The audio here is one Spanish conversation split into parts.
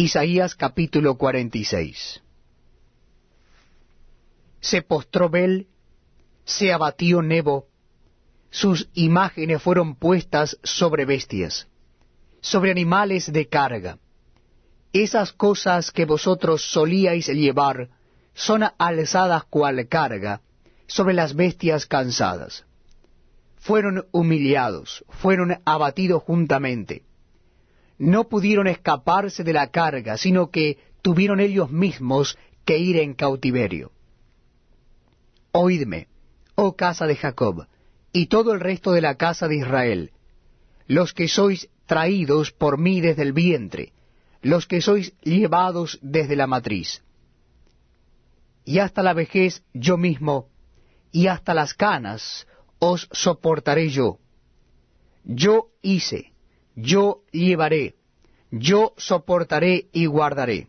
Isaías capítulo 46 Se postró Bel, se abatió Nebo, sus imágenes fueron puestas sobre bestias, sobre animales de carga. Esas cosas que vosotros solíais llevar son alzadas cual carga sobre las bestias cansadas. Fueron humillados, fueron abatidos juntamente no pudieron escaparse de la carga, sino que tuvieron ellos mismos que ir en cautiverio. Oídme, oh casa de Jacob, y todo el resto de la casa de Israel, los que sois traídos por mí desde el vientre, los que sois llevados desde la matriz. Y hasta la vejez yo mismo, y hasta las canas os soportaré yo. Yo hice, yo llevaré, yo soportaré y guardaré.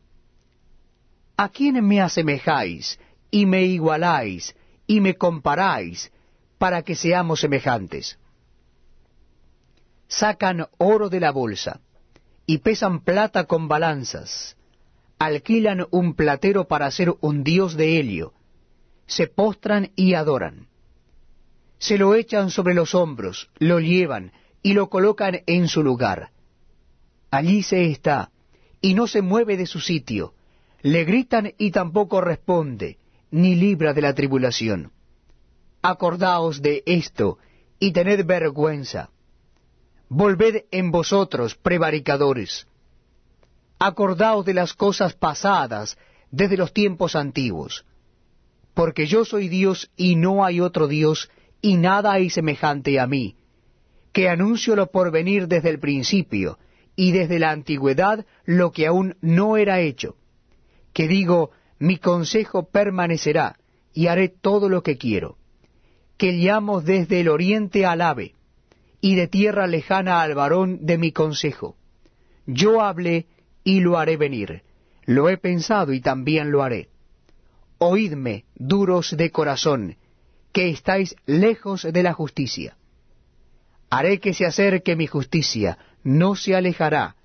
¿A quién me asemejáis y me igualáis y me comparáis para que seamos semejantes? Sacan oro de la bolsa y pesan plata con balanzas, alquilan un platero para hacer un dios de helio, se postran y adoran. Se lo echan sobre los hombros, lo llevan, y lo colocan en su lugar. Allí se está, y no se mueve de su sitio. Le gritan y tampoco responde, ni libra de la tribulación. Acordaos de esto, y tened vergüenza. Volved en vosotros, prevaricadores. Acordaos de las cosas pasadas desde los tiempos antiguos. Porque yo soy Dios y no hay otro Dios, y nada hay semejante a mí que anuncio lo por venir desde el principio, y desde la antigüedad lo que aún no era hecho, que digo, mi consejo permanecerá, y haré todo lo que quiero, que llamo desde el oriente al ave, y de tierra lejana al varón de mi consejo. Yo hablé y lo haré venir, lo he pensado y también lo haré. Oídme, duros de corazón, que estáis lejos de la justicia Haré que se acerque mi justicia, no se alejará,